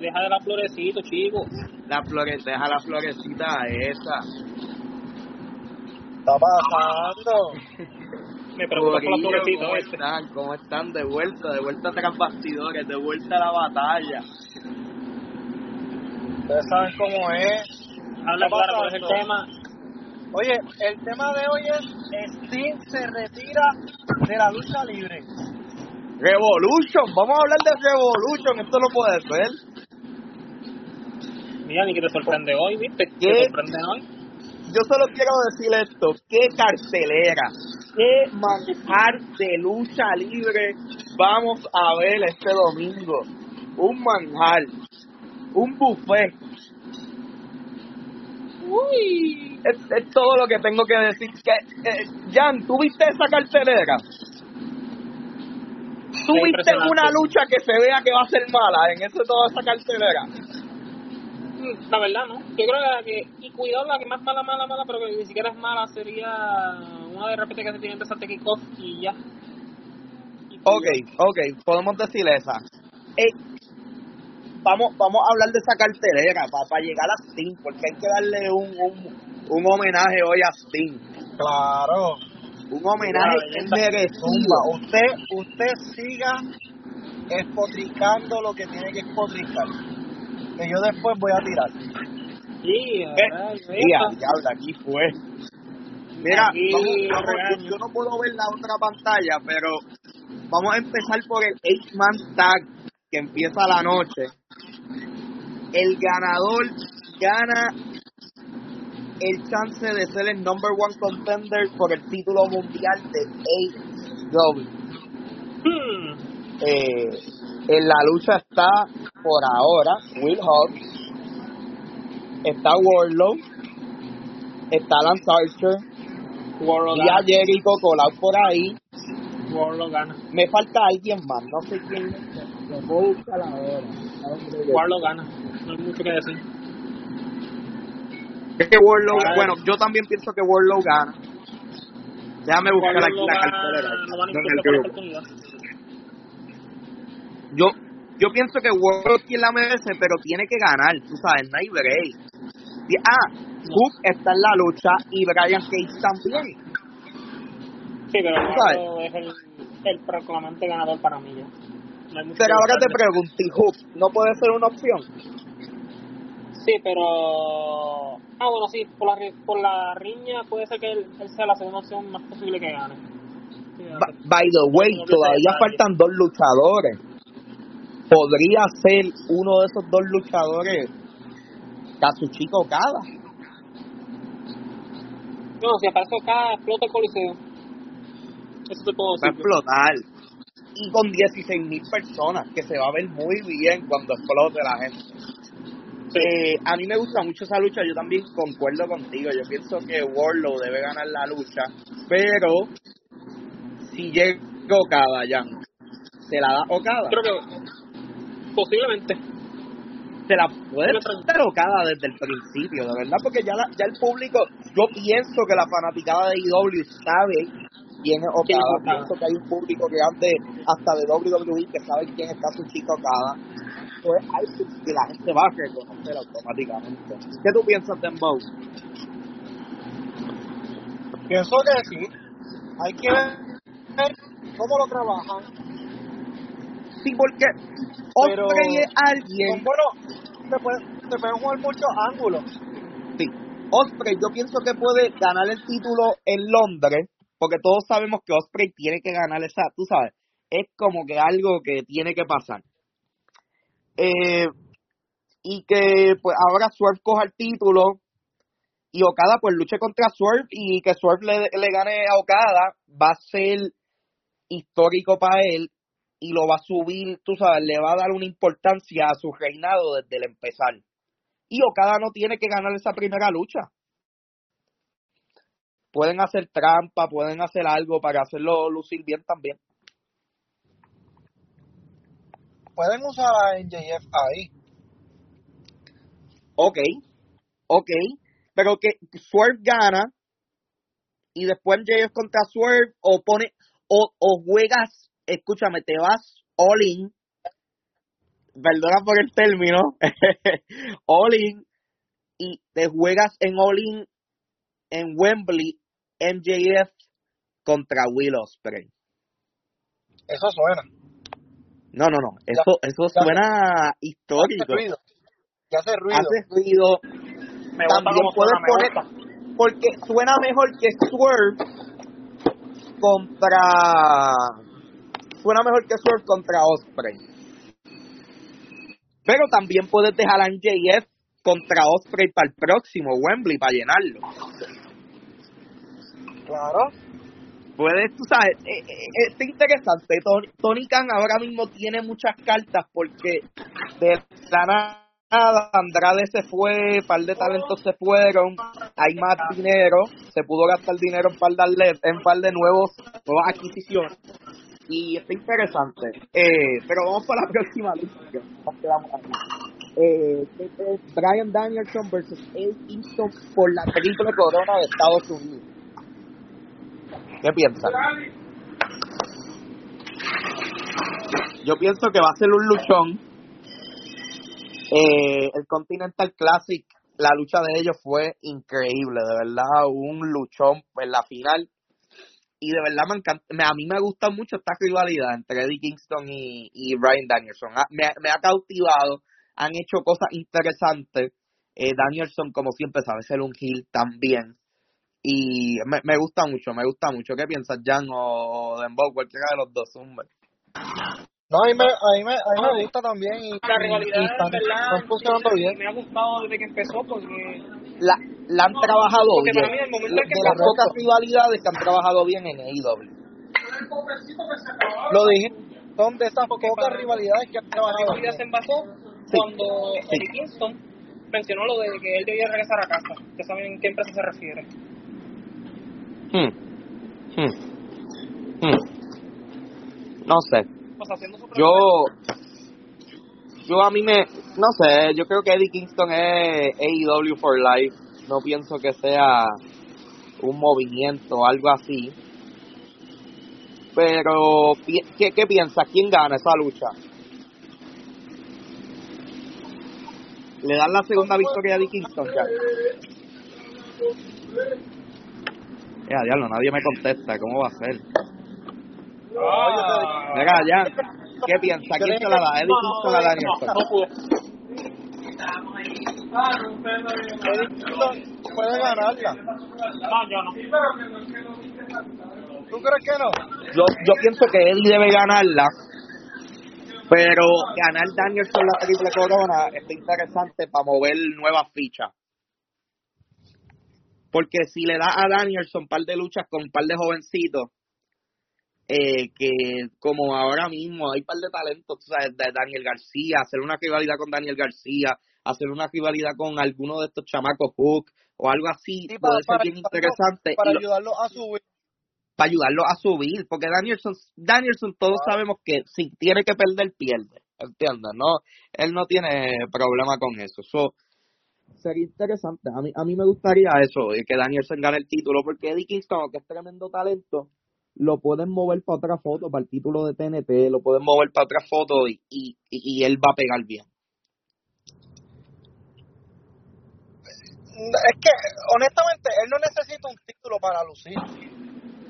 Deja de la florecito, chico. La flore, deja la florecita esa. está pasando? Me preocupa por la florecita, ¿Cómo están? ¿Cómo están? De vuelta, de vuelta tras bastidores, de vuelta a la batalla. Ustedes saben cómo es. Habla claro, ¿cuál es el tema? Oye, el tema de hoy es Sting se retira de la lucha libre. Revolution, vamos a hablar de Revolution, esto no puede ser. Mira, ni que te sorprende hoy, ¿viste? ¿Qué? ¿Te sorprende hoy? Yo solo quiero decir esto, qué cartelera, qué manjar de lucha libre vamos a ver este domingo. Un manjar, un buffet. Uy. Es, es todo lo que tengo que decir. Que, eh, Jan, ¿tú viste esa cartelera? ¿Tú Qué viste impresionante. una lucha que se vea que va a ser mala en eso toda esa cartelera? Mm, La verdad, ¿no? Yo creo que, y cuidado, la que más mala, mala, mala, pero que ni siquiera es mala, sería una de repente que se tiene de esa kickoff y ya. Y Ok, ok, podemos decir esa. Eh, vamos, vamos a hablar de esa cartelera para llegar a Sting, porque hay que darle un, un, un homenaje hoy a Sting. Claro. Un homenaje. Zumba, usted, usted siga espotricando lo que tiene que espotricar. Que yo después voy a tirar. Sí, esto. diablo, aquí fue. Mira, Aquí, vamos, vamos, yo, yo no puedo ver la otra pantalla, pero vamos a empezar por el Eight Man Tag que empieza la noche. El ganador gana el chance de ser el number one contender por el título mundial de AEW. Hmm. Eh, en la lucha está por ahora Will Hobbs, está Warlow, está Lance Archer, y a. Jericho colado por ahí. Warlock gana. Me falta alguien más, no sé quién. Lo puedo buscar ahora. Warlock gana. No hay mucho que decir. Es que Warlow, bueno, yo también pienso que Warlow gana. Déjame buscar aquí Warlock la cartelera. no. Yo, yo pienso que Warlow quien la merece, pero tiene que ganar, tú sabes, no hay break. Ah, Hook está en la lucha y Brian Cage también. Sí, pero ¿Tú sabes? Warlock es el, el proclamante ganador para mí ya. No Pero ahora te pregunto, ¿y Hook no puede ser una opción? Sí, pero... Ah, bueno, sí, por la, por la riña puede ser que él, él sea la segunda opción más posible que gane. Sí, By the way, No, todavía faltan dos luchadores. Podría ser uno de esos dos luchadores Kazuchika Okada. No, si aparece acá, explota el coliseo. Eso te puedo Va a decir. explotar. Y con 16 mil personas, que se va a ver muy bien cuando explote la gente. Eh, a mí me gusta mucho esa lucha, yo también concuerdo contigo. Yo pienso que Warlow debe ganar la lucha, pero si llega Okada ya, se la da Okada. Creo que posiblemente. se la puede dar Okada desde el principio, de verdad, porque ya, la- ya el público, yo pienso que la fanaticada de IW sabe quién es ¿Quién es Okada, Okada? pienso que hay un público que antes hasta de WWE que sabe quién está su chico Okada, pues hay que la gente va a reconocer automáticamente. ¿Qué tú piensas de Dembow? Pienso que sí. Hay que ver cómo lo trabajan. Sí, porque Pero- Osprey es alguien. Bueno, se pueden jugar muchos ángulos. Sí. Osprey, yo pienso que puede ganar el título en Londres, porque todos sabemos que Osprey tiene que ganar esa, tú sabes, es como que algo que tiene que pasar. Eh, y que pues ahora Swerve coja el título y Okada pues luche contra Swerve y que Swerve le, le gane a Okada va a ser histórico para él y lo va a subir, tú sabes, le va a dar una importancia a su reinado desde el empezar. Y Okada no tiene que ganar esa primera lucha. Pueden hacer trampa, pueden hacer algo para hacerlo lucir bien también. Pueden usar a NJF ahí. Ok, ok, pero que Swerve gana y después MJF contra Swerve o pone o, o juegas, escúchame, te vas all in, perdona por el término, all in y te juegas en all in en Wembley MJF contra Will Ospreay. Eso suena. No, no, no, eso eso ya- suena Hace histórico. ruido. Ya hace ruido. Hace ruido, Me también puedes poner porque suena mejor que Swerve contra suena mejor que Swerve contra Osprey pero también puedes dejar a MJF contra Osprey para el próximo Wembley para llenarlo Claro. Puedes tú sabes eh, eh, está interesante Tony, Khan ahora mismo tiene muchas cartas porque de la nada Andrade se fue, un par de talentos se fueron, hay más dinero, se pudo gastar dinero en par de, en par de nuevos, nuevas adquisiciones y está interesante. Eh, pero vamos para la próxima aquí. Eh, es Brian Danielson versus Eddie Kingston por la triple corona de Estados Unidos. ¿Qué piensas? Yo pienso que va a ser un luchón. Eh, el Continental Classic, la lucha de ellos fue increíble, de verdad, un luchón en la final. Y de verdad me encanta, a mí me gusta mucho esta rivalidad entre Eddie Kingston y, y Brian Danielson. Ah, Me, me ha cautivado, han hecho cosas interesantes. Eh, Danielson, como siempre, sabe ser un heel también. Y me, me gusta mucho, me gusta mucho. ¿Qué piensas, Jan o Dembow? Cualquiera de los dos, hombre. No, a mí me, a mí me, a mí No, me gusta también y, La rivalidad, y están, verdad, funcionando bien. me ha gustado desde que empezó porque La, la han trabajado Porque bien. para mí, el momento de en que las empezó- pocas rivalidades que han trabajado bien en E AEW. Lo dije, son de esas Porque pocas rivalidades que han la trabajado rivalidad se bien. envasó Sí, cuando sí. Eddie Kingston mencionó lo de que él debía regresar a casa. ¿Ustedes saben en qué empresa se refiere? Hmm. Hmm. Hmm. No sé. Yo, yo a mí me, no sé, yo creo que Eddie Kingston es AEW for life. No pienso que sea un movimiento o algo así. Pero, ¿qué, qué piensas? ¿Quién gana esa lucha? ¿Le dan la segunda victoria a Eddie Kingston ya? Ya, diablo, nadie me contesta. ¿Cómo va a ser? Ah, Venga, ya. ¿Qué piensa? ¿Quién se la da? ¿Eddie Kingston a Danielson? no, no pudo. Eddie Kingston puede ganarla. No, yo no. ¿Tú crees que no? Yo, yo pienso que Eddie debe ganarla, pero ganar Danielson la triple corona está interesante para mover nuevas fichas. Porque si le da a Danielson un par de luchas con un par de jovencitos, eh, que como ahora mismo hay un par de talentos, tú sabes, de Daniel García, hacer una rivalidad con Daniel García, hacer una rivalidad con alguno de estos chamacos Hook o algo así, Sí, puede para- ser bien para- interesante. Para ayudarlo a subir. para ayudarlo a subir, porque Danielson, Danielson todos sabemos que si tiene que perder, pierde, ¿entiendes? No, él no tiene problema con eso. So, sería interesante, a mí, a mí me gustaría eso, que Danielson gane el título, porque Eddie Kingston, que es tremendo talento, lo pueden mover para otra foto, para el título de TNT, lo pueden mover para otra foto y, y, y él va a pegar bien. Es que, honestamente, él no necesita un título para lucir.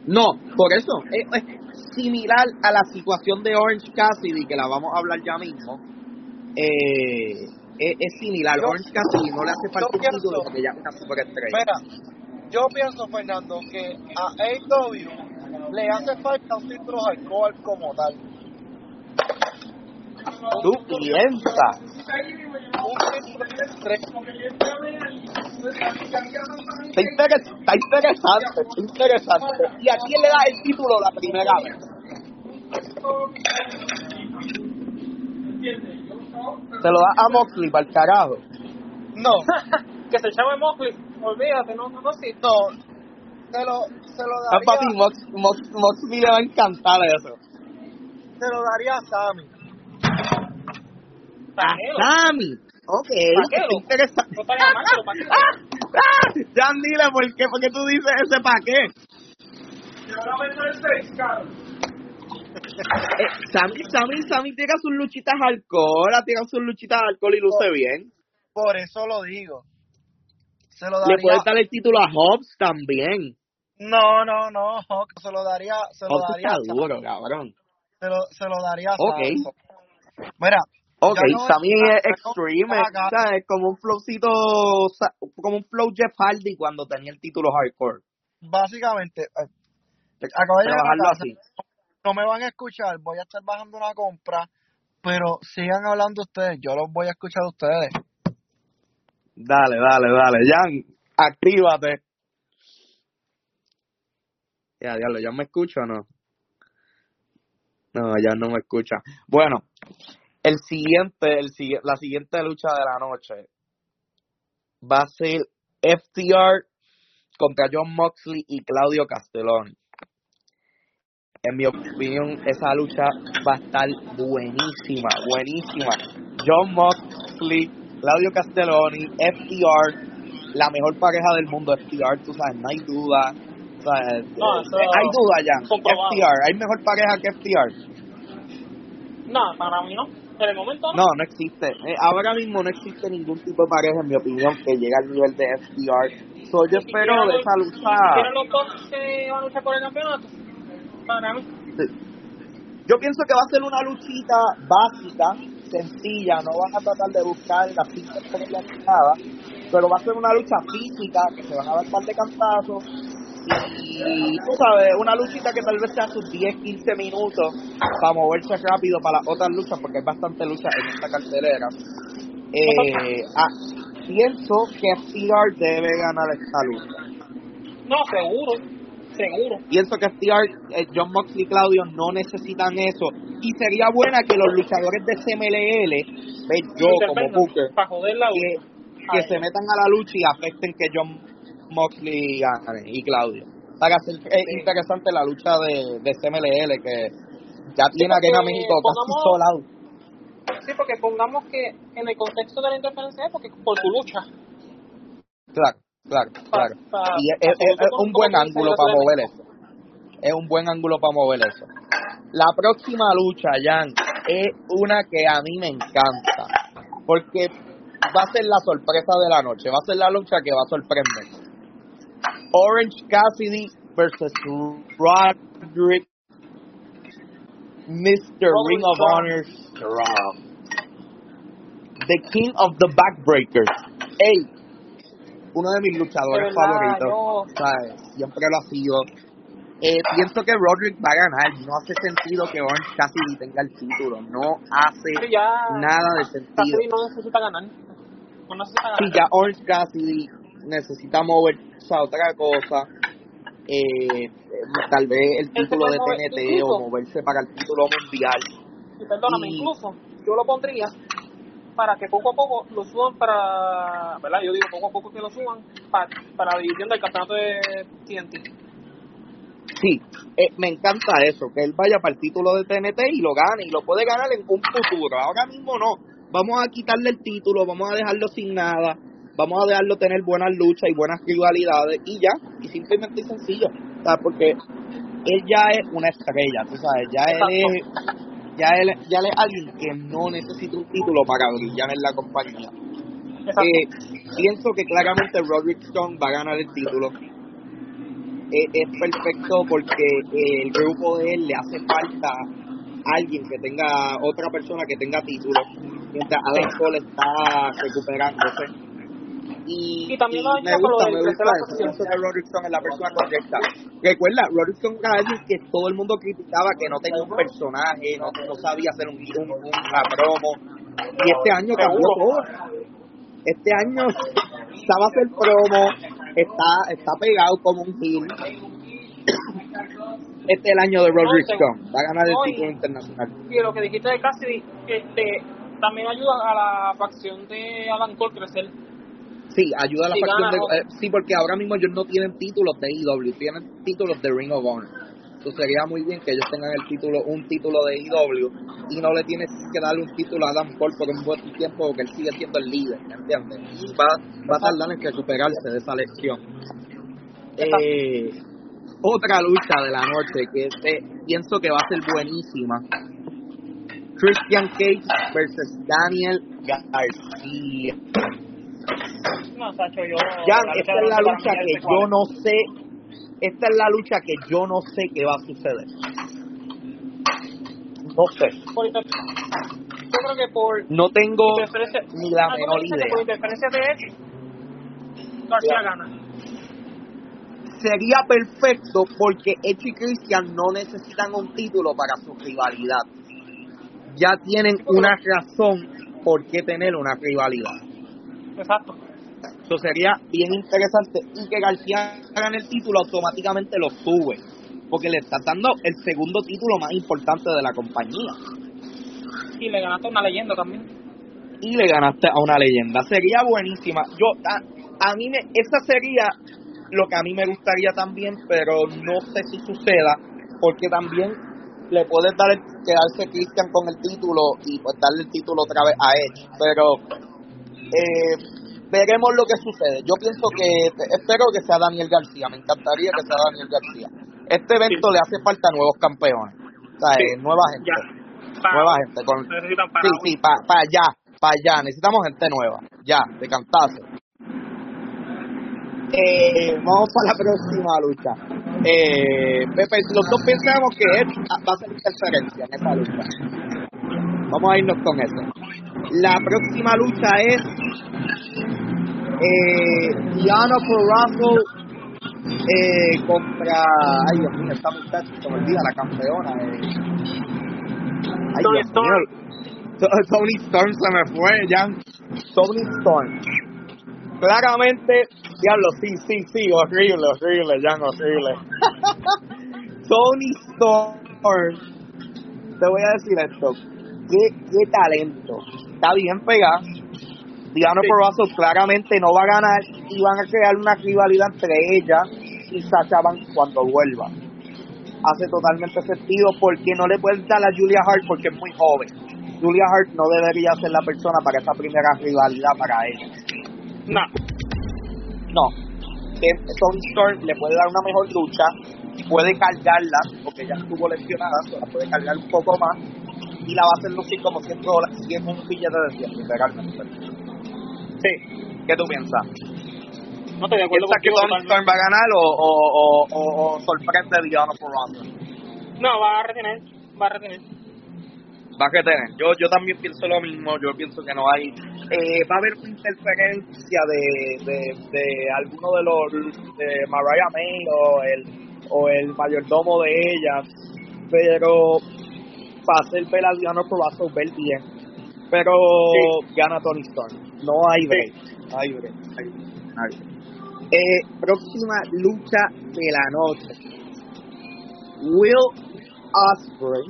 No, por eso, es, es similar a la situación de Orange Cassidy, que la vamos a hablar ya mismo. Eh, es, es similar. Yo- Orange Cassidy no le hace falta un título porque ya es una superestrella. Mira, yo pienso, Fernando, que a AEW le hace falta un título alcohol como tal. Tú piensas. Está, interes- está interesante, está interesante. ¿Y a quién le da el título la primera vez? Se lo da a Moxley para el carajo. No, que se echaba en Moxley. Olvídate, no, no, no, sí. no. Se lo, se lo A papi, daría, Mox, Mox, Moxley le va a encantar eso. se lo daría a Sammy. Paquero. Sammy. Ok, Paquero. interesante. No estaría mal, pero paquero. Ah, Jan, dile por qué, por qué tú dices ese pa' qué. Eh, Sammy, Sammy, Sammy tira sus luchitas alcohol, ha tirado sus luchitas alcohol y luce bien. Por eso lo digo. Se lo Le daría. puedes dar el título a Hobbs también. No, no, no. Se lo daría, se lo Hobbs daría está a duro, cabrón. Se lo, se lo daría a Ok. Sammy. Mira, Ok, no Sammy está- es extreme, es, como un flowcito, como un flow Jeff Hardy cuando tenía el título hardcore. básicamente, eh, acabo de llegar a Trabajarlo casa, así. No me van a escuchar, voy a estar bajando una compra, pero sigan hablando ustedes, yo los voy a escuchar a ustedes. Dale, dale, dale. Jan, actívate. Ya, diablo, ¿ya me escucha o no? No, ya no me escucha. Bueno, el siguiente, el la siguiente lucha de la noche va a ser FTR contra John Moxley y Claudio Castelloni. En mi opinión, esa lucha va a estar buenísima, buenísima. John Moxley, Claudio Castelloni, FTR, la mejor pareja del mundo, FTR, tú sabes, no hay duda. O sea, No, eso- eh, hay duda ya. comprobado. FTR, hay mejor pareja que FTR. No, para mí no. En el momento no. No, no existe. Eh, ahora mismo no existe ningún tipo de pareja, en mi opinión, que llegue al nivel de FTR. So, yo espero de esa lucha. los dos que van a luchar por el campeonato. Para mí. Yo pienso que va a ser una luchita básica, sencilla, no vas a tratar de buscar las ni nada, pero va a ser una lucha física, que se van a dar un par de cantazos, y tú sabes, una luchita que tal vez sea sus 10, 15 minutos para moverse rápido para las otras luchas, porque hay bastante lucha en esta cartelera. Eh, ah, pienso que FTR debe ganar esta lucha. No, seguro. Seguro. Pienso que FTR, eh, John Moxley y Claudio no necesitan eso. Y sería buena que los luchadores de CMLL, ve, yo como Booker, que, que se metan a la lucha y afecten que John Moxley y Claudio. Para hacer eh, Sí. interesante la lucha de, de CMLL, que ya tiene porque Arena México casi solado. Sí, porque pongamos que en el contexto de la interferencia es porque por su lucha. Claro, claro, claro. Y es, es- es- un buen ángulo para mover eso. Es un buen ángulo para mover eso. La próxima lucha, Jan, es una que a mí me encanta. Porque va a ser la sorpresa de la noche. Va a ser la lucha que va a sorprender. Orange Cassidy versus Roderick Mr. Ring of. Honor Strong. The King of the Backbreakers. Ey, uno de mis luchadores favoritos. ¿sabes? Siempre lo ha sido. Eh, pienso que Roderick va a ganar. No hace sentido que Orange Cassidy tenga el título. No hace ya. nada de sentido. Cassidy no necesita ganar. No necesita ganar. Sí, ya Orange Cassidy necesita moverse a otra cosa. Eh, eh, tal vez el título de mover TNT incluso. o moverse para el título mundial. Y perdóname, Y- incluso yo lo pondría para que poco a poco lo suban para, ¿verdad? Yo digo poco a poco que lo suban para, para la división del campeonato de TNT. Sí, eh, me encanta eso, que él vaya para el título de TNT y lo gane, y lo puede ganar en un futuro. Ahora mismo no. Vamos a quitarle el título, vamos a dejarlo sin nada, vamos a dejarlo tener buenas luchas y buenas rivalidades, y ya, y simplemente y sencillo. Sea, porque él ya es una estrella, tú sabes, ya él es, ya él, ya él es alguien que no necesita un título para brillar en la compañía. Eh, pienso que claramente Roderick Strong va a ganar el título. es, es perfecto porque el grupo de él le hace falta alguien que tenga, otra persona que tenga título, mientras Adam Cole está recuperándose. Y, Y también y lo me gusta, me gusta la eso. posición. Pienso que Rodrickson es la persona correcta. Recuerda, Rodrickson era alguien que todo el mundo criticaba que no tenía un personaje, no, no sabía hacer un, un, un- una promo. Y este año cambió todo. Este año sabe hacer promo, está, está pegado como un heel. Este es el año de Rodrickson. Va a ganar el título internacional. Y lo que dijiste de Cassidy, este, también ayuda a la facción de Alan Cole crecer. Sí, ayuda a la facción de... eh, sí, porque ahora mismo ellos no tienen títulos de IW, tienen títulos de Ring of Honor. Entonces sería muy bien que ellos tengan el título, un título de IW y no le tienes que darle un título a Adam Cole por un buen tiempo porque él sigue siendo el líder, ¿me entiendes? Y va, va a tardar en recuperarse de esa lección. Eh, otra lucha de la noche que este, pienso que va a ser buenísima. Christian Cage versus Daniel García. No, Sacho, yo. La esta es la lucha que yo no sé, esta es la lucha que yo no sé qué va a suceder. No sé, Yo creo que por no tengo ni la Ah, ¿tú menor idea. Por interferencia de Edge, García Ya. gana. Sería perfecto porque Edge y Christian no necesitan un título para su rivalidad. Ya tienen una razón por qué tener una rivalidad. Exacto. Eso sería bien interesante. Y que García gane el título automáticamente lo sube. Porque le está dando el segundo título más importante de la compañía. Y le ganaste una leyenda también. Y le ganaste a una leyenda. Sería buenísima. Yo, a, a mí, me, esa sería lo que a mí me gustaría también, pero no sé si suceda. Porque también le puedes dar el, quedarse Christian con el título y pues darle el título otra vez a Edge. Pero eh, veremos lo que sucede. Yo pienso que, espero que sea Daniel García, me encantaría que sea Daniel García. Este evento Sí. le hace falta nuevos campeones, o sea, Sí. eh, nueva gente. Para- nueva gente. Con, para. sí, sí, para allá, para allá, necesitamos gente nueva, ya, de cantazo. Eh, vamos para la próxima lucha. Eh, Pepe, los dos pensamos que Edge va a hacer interferencia en esa lucha. Vamos a irnos con eso. La próxima lucha es eh, Diana Porrazo eh, contra. Ay, Dios mío, esta muchacha se me olvida, la campeona. Eh. Ay, Tony Dios Storm. mío. To- Tony Storm se me fue, ya. Tony Storm. Claramente, diablo, sí, sí, sí, horrible, horrible, Jan, horrible. Tony Storm, te voy a decir esto, qué, qué talento, está bien pegada. Diana Sí. Porrazo claramente no va a ganar y van a crear una rivalidad entre ella y Sacha Banks cuando vuelva. Hace totalmente sentido porque no le puedes dar a Julia Hart porque es muy joven. Julia Hart no debería ser la persona para esa primera rivalidad para ella. No. No. Tony Storm le puede dar una mejor lucha, puede cargarla, porque ella estuvo lesionada, se la puede cargar un poco más, y la va a hacer lucir como 100 dólares, si es un billete de 100, literalmente. Sí. ¿Qué tú piensas? No estoy de acuerdo ¿Piensas que. Storm va a ganar o, o, o, o, o sorprende a Diana por Ronda? No, va a retener. Va a retener. Va a retener. Yo, yo también pienso lo mismo, yo pienso que no hay... Eh, va a haber una interferencia de, de, de alguno de los... de Mariah May o el, o el mayordomo de ella, pero para hacer ver a va a ver bien. Pero gana Tony Storm. No hay break. No hay break. hay break, hay break. Eh, próxima lucha de la noche. Will Osprey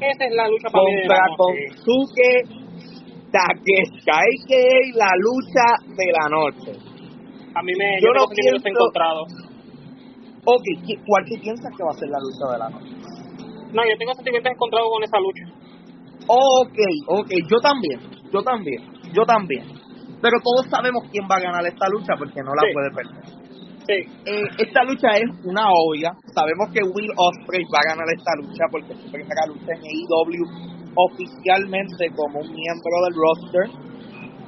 Esa es la lucha para contra. Konsuke Takeshita, a.k.a. la lucha de la noche. A mí me. Yo Yo, no pienso- encontrados. Ok, ¿qué- ¿cuál piensas que va a ser la lucha de la noche? No, yo tengo sentimientos encontrados con esa lucha. Ok, ok, yo también, yo también, yo también. Pero todos sabemos quién va a ganar esta lucha porque no la Sí. puede perder. Sí. Eh, esta lucha es una obvia. Sabemos que Will Ospreay va a ganar esta lucha porque es su primera lucha en AEW oficialmente como un miembro del roster.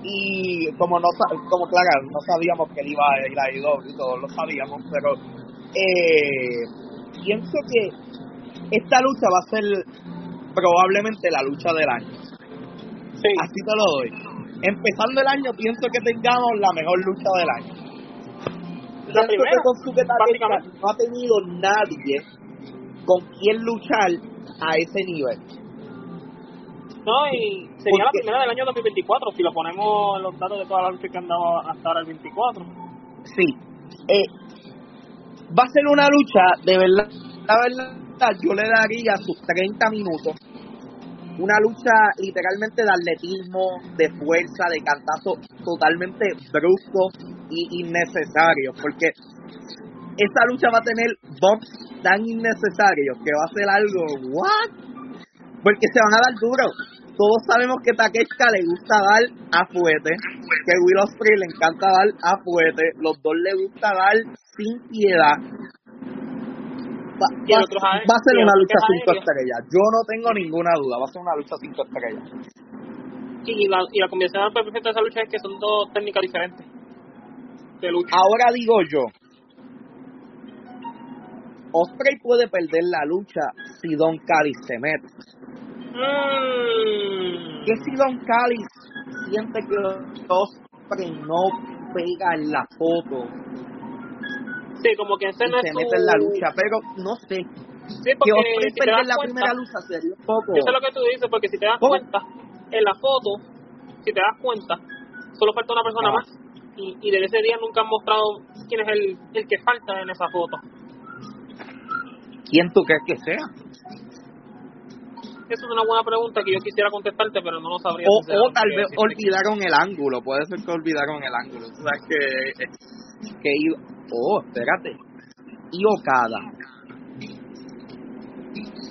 Y como no como claro, no sabíamos que él iba a ir a AEW, todos lo sabíamos, pero eh, pienso que esta lucha va a ser probablemente la lucha del año. Sí. Así te lo doy. Empezando el año, pienso que tengamos la mejor lucha del año. La Pienso primera, que con Suke Takeshita básicamente. no ha tenido nadie con quien luchar a ese nivel. No, y sería la primera del año 2024, si lo ponemos en los datos de todas las luchas que han dado hasta ahora el 24. Sí. Eh, va a ser una lucha, de verdad, la verdad, yo le daría sus 30 minutos. Una lucha literalmente de atletismo, de fuerza, de cantazo totalmente brusco y innecesario. Porque esa lucha va a tener bumps tan innecesarios que va a ser algo, ¿what? Porque se van a dar duro. Todos sabemos que Takeshka le gusta dar a fuete, que Will Ospreay le encanta dar a fuete, los dos le gusta dar sin piedad. Va, va- otro es aéreo, va a ser una lucha cinco estrellas. Yo no tengo ninguna duda, va a ser una lucha cinco estrellas. Y la, y la combinación perfecta de esa lucha es que son dos técnicas diferentes de lucha. Ahora digo yo, Osprey puede perder la lucha si Don Callis se mete. Mm. que si Don Callis siente que Osprey no pega en la foto Sí, como que ese no es se mete en la lucha, pero no sé, Sí, que porque Osprey si te das la cuenta, primera lucha sería un poco... Eso es lo que tú dices, porque si te das ¿Cómo? cuenta, en la foto, si te das cuenta, solo falta una persona Ah. más. Y, y desde ese día nunca han mostrado quién es el, el que falta en esa foto. ¿Quién tú crees que sea? Esa es una buena pregunta que yo quisiera contestarte, pero no lo sabría. O, o tal vez olvidaron el ángulo, puede ser que olvidaron el ángulo. Tú sabes que... que iba- oh, espérate. Y Okada.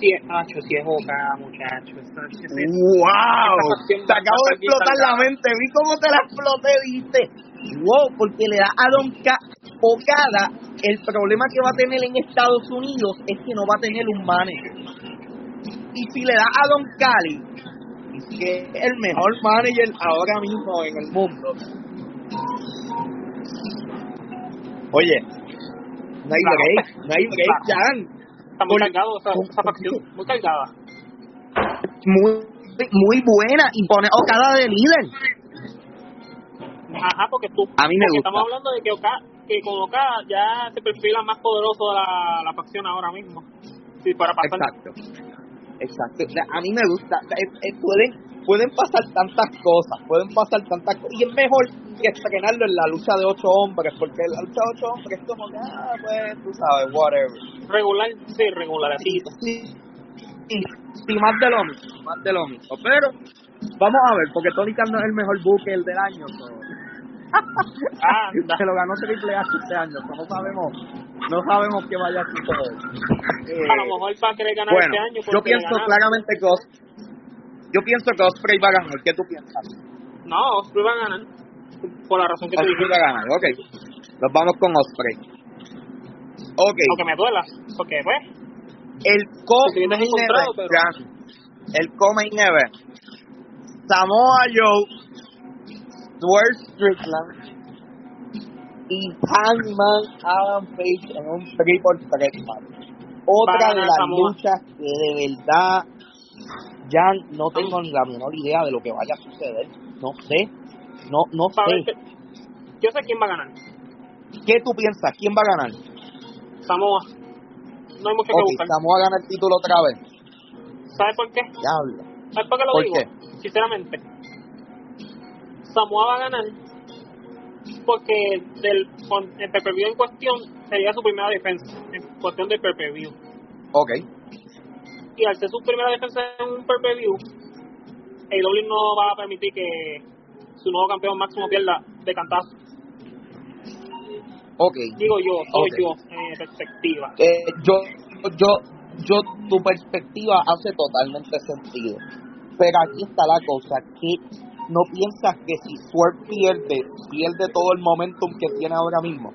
Sí, es Nacho, sí es Oka, muchacho. ¡Wow! Te acabo de explotar la mente. Vi cómo te la exploté, viste. ¡Wow! Porque le da a Don Ca- Okada. El problema que va a tener en Estados Unidos es que no va a tener un manager. Y si le da a Don Cali, que es el mejor manager ahora mismo en el mundo. Oye, no hay Claro. break, no hay break, Jan. Está muy cargado esa, esa facción, muy cargada. Muy, muy buena y pone Okada de líder. Ajá, porque tú. A mí me gusta. Estamos hablando de que Oka, que con Oka ya se perfila más poderoso de la, la facción ahora mismo. Sí, para pasar. Exacto. Exacto. A mí me gusta. Es- es- pueden, pueden pasar tantas cosas, pueden pasar tantas cosas. Y es mejor que estrenarlo en la lucha de ocho hombres, porque la lucha de ocho hombres es como que, ah, pues, tú sabes, whatever. Regular, sí, regularcito. Sí, sí, sí, más de lo mismo, más de lo mismo. Pero, vamos a ver, porque Tony Khan no es el mejor booker del año. so. Ah. Se lo ganó Triple H este año, no sabemos, no sabemos qué vaya a suceder. Eh, A lo mejor va a querer ganar bueno, este año. yo pienso claramente que yo pienso que Osprey va a ganar. ¿Qué tú piensas? No, Osprey va a ganar. Por la razón que te Osprey dije. va a ganar, ok. Nos vamos con Osprey. Ok, Aunque me duela. Porque, pues, el te co-main event, pero- ya. el co-main event. Samoa Joe, Stuart Strickland y Hangman Adam Page en un triple threat match. Otra de las luchas que de verdad ya no tengo ni la menor idea de lo que vaya a suceder. No sé, no, no sé. que- yo sé quién va a ganar. ¿Qué tú piensas? ¿Quién va a ganar? Samoa. No hay mucho que Ok, buscar. Samoa gana el título otra vez. ¿Sabes por qué? Diablo. ¿Sabes por qué lo ¿Por digo? qué? Sinceramente. Samoa va a ganar porque del, con el pay-per-view en cuestión sería su primera defensa en cuestión del pay-per-view. Ok. Y al ser su primera defensa en un pay-per-view, AEW no va a permitir que su nuevo campeón máximo pierda de cantazo. Ok. Digo yo, soy yo, en mi perspectiva. Eh, yo, yo, yo, tu perspectiva hace totalmente sentido. Pero aquí está la cosa, que no piensas que si Swerve pierde, pierde todo el momentum que tiene ahora mismo.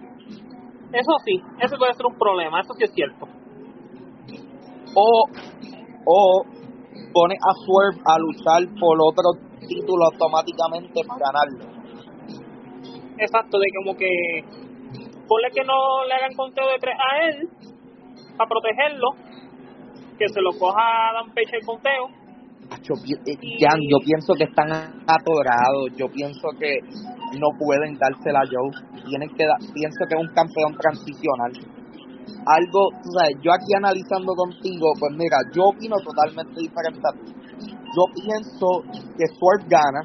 Eso sí, eso puede ser un problema, eso sí es cierto. O, o pone a Swerve a luchar por otro título automáticamente para ganarlo. Exacto, de como que ponle que no le hagan conteo de tres a él, para protegerlo, que se lo coja Dan Peche el conteo. Yo, pi- eh, Jan, yo pienso que están atorados. Yo pienso que no pueden dársela a Joe. Tienen que da- pienso que es un campeón transicional. Algo, tú sabes, yo aquí analizando contigo, pues mira, yo opino totalmente diferente a ti. Yo pienso que Swerve gana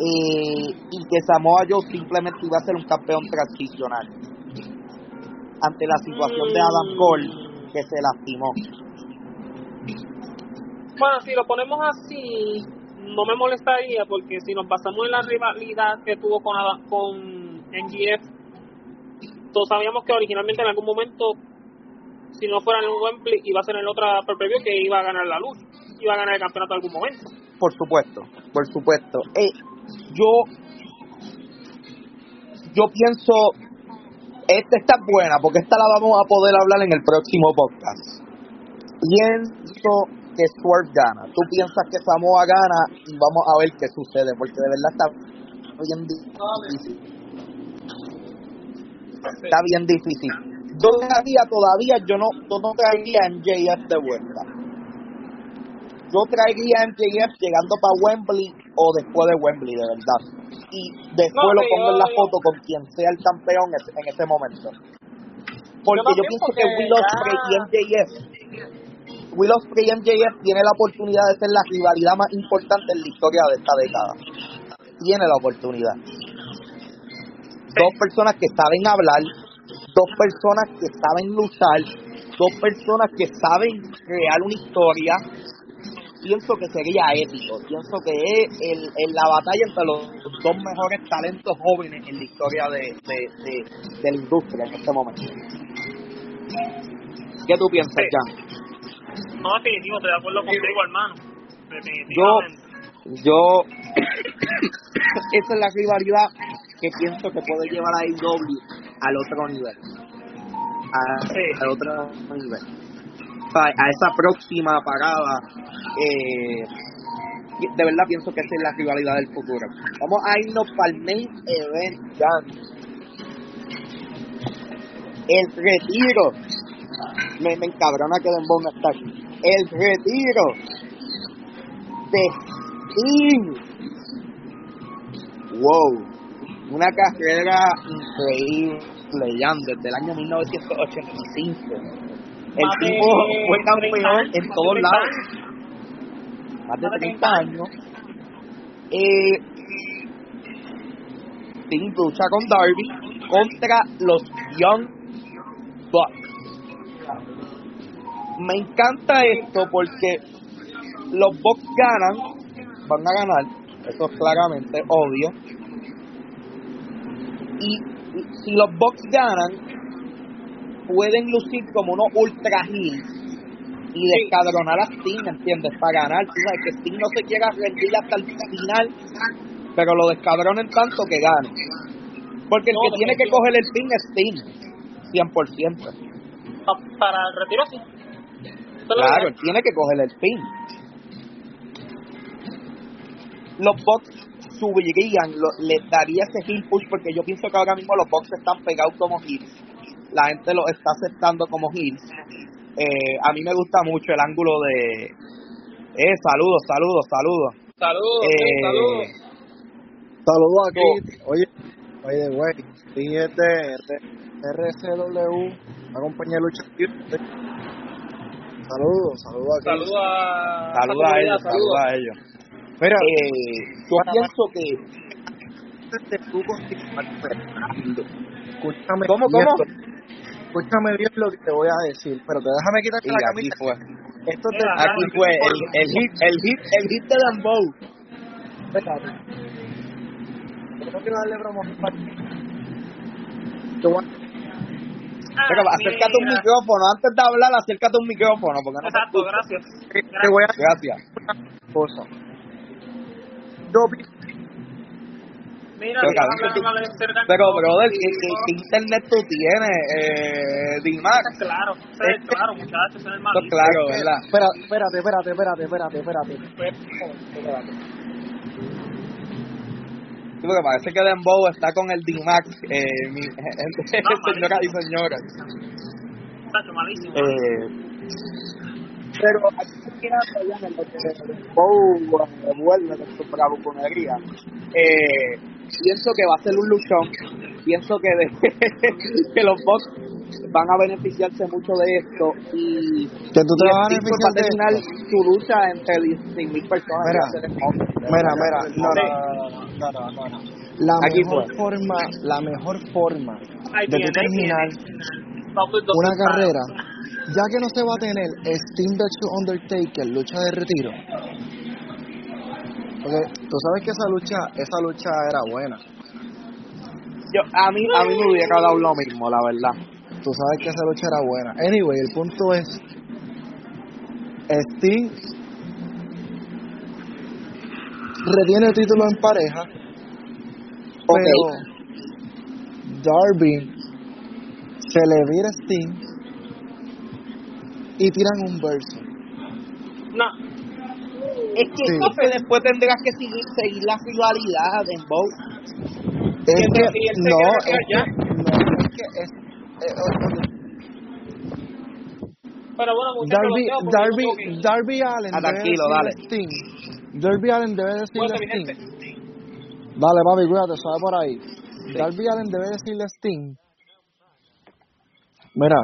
eh, y que Samoa Joe simplemente iba a ser un campeón transicional ante la situación de Adam Cole que se lastimó. Bueno, si lo ponemos así, no me molestaría porque si nos basamos en la rivalidad que tuvo con, Adam- con NGF, todos sabíamos que originalmente en algún momento, si no fuera en el Wembley, iba a ser en otra preview que iba a ganar la lucha, iba a ganar el campeonato en algún momento. Por supuesto, por supuesto. Eh, yo, yo pienso, esta está buena porque esta la vamos a poder hablar en el próximo podcast. Pienso que Swerve gana. Tú piensas que Samoa gana y vamos a ver qué sucede porque de verdad está bien difícil. Está bien difícil. Yo todavía, todavía, yo no, yo no traería MJF de vuelta. Yo traería MJF llegando para Wembley o después de Wembley, de verdad. Y después No, lo pongo en yo- la foto con quien sea el campeón en ese momento. Porque yo, pienso porque que Will Ospreay y MJF, Will Ospreay y MJF tiene la oportunidad de ser la rivalidad más importante en la historia de esta década. Tiene la oportunidad. Dos personas que saben hablar, dos personas que saben luchar, dos personas que saben crear una historia. Pienso que sería épico. Pienso que es el, el- la batalla entre los dos mejores talentos jóvenes en la historia de, de, de, de la industria en este momento. ¿Qué tú piensas. Jan? No, definitivo, estoy de acuerdo contigo, hermano. Yo, yo, esa es la rivalidad que pienso que puede llevar a AEW al otro nivel. A- Sí. Al otro nivel. Sea, a esa próxima parada. Eh, de verdad pienso que esa es la rivalidad del futuro. Vamos a irnos para el main event. El retiro. Me, me encabrona que Dembow no está aquí. El retiro de Sting. Wow. Una carrera increíble, Jan, desde el año 1985. El de tipo fue 30 campeón en todos de 30 lados. Más de Más de 30 años. Eh, lucha con Darby contra los Young Bucks. Me encanta esto porque los Bucks ganan, van a ganar, eso es claramente obvio. Y si los Bucks ganan, pueden lucir como unos ultra heels y descadronar a Sting, ¿entiendes? Para ganar. Tú sabes que Sting no se quiera rendir hasta el final, pero lo descadronen tanto que gane. Porque el No, que tiene que coger el pin es Sting, 100%. Pa- Para el retiro, sí. Claro, tiene que coger el pin. Los Bucks subirían, lo- les daría ese heel push porque yo pienso que ahora mismo los Bucks están pegados como heels. La gente los está aceptando como heels. Eh, a mí me gusta mucho el ángulo de... Eh, saludos, saludos, saludos. Saludos, Eh, saludos. Saludos aquí. Oye, oye, güey. De RCW, la compañía de lucha. Saludos, saludos aquí. Saludos a. Saludos a ellos, saludos a ellos. Mira, Eh, yo pienso que... antes de tú continuar preparando, escúchame ¿Cómo, bien cómo? escúchame bien lo que te voy a decir, pero te déjame quitarte Y la aquí camisa. fue. Esto Mira, Aquí fue el, el hit, el hit, el hit de Lambeau. Yo no quiero darle Te voy a- Ah, Pero acércate un micrófono, antes de hablar, acércate un micrófono, porque no te gracias. te voy a decir Gracias. una cosa. Vi Mira, Pero, cabrón, hablan de cerca- Pero, brother, ¿qué, qué, qué internet tú tienes, eh, Dimax? Claro, ese es claro, muchachos, es el Eso malito. claro, ¿verdad? Espera, espérate, espérate, espérate, espérate, espérate. espérate. Sí, porque parece que Dembow está con el D-Max, eh, mi, señora y señoras. Tacho, malísimo. Eh, pero aquí se queda allá en el Dembow eh, vuelve de su bravuconería. Eh, pienso que va a ser un luchón. Pienso que, de, que los Bucks van a beneficiarse mucho de esto y Que tú te vas a beneficiar de terminar su lucha entre 16.000 personas. Mira. Mira, mira, no, no, no, no. La mejor forma, la mejor forma de terminar una carrera, ya que no se va a tener Steam vs Undertaker, lucha de retiro. Porque tú sabes que esa lucha, esa lucha era buena. Yo, a mí a mí me hubiera dado lo mismo, la verdad. Tú sabes que esa lucha era buena. Anyway, el punto es, Steam retiene el título en pareja, pero Darby se le vira a Steam y tiran un verso. No, Es que, Sí. es que después tendrás que seguir, seguir la rivalidad de Bow. Es que, no, es que, no, es que es, eh, pero bueno, Darby, Darby, Darby Allen Ah, debe tranquilo, decirle dale. Darby Allen debe decirle gente. Dale, papi, cuídate, por ahí. Darby Allen debe decirle a Sting, mira,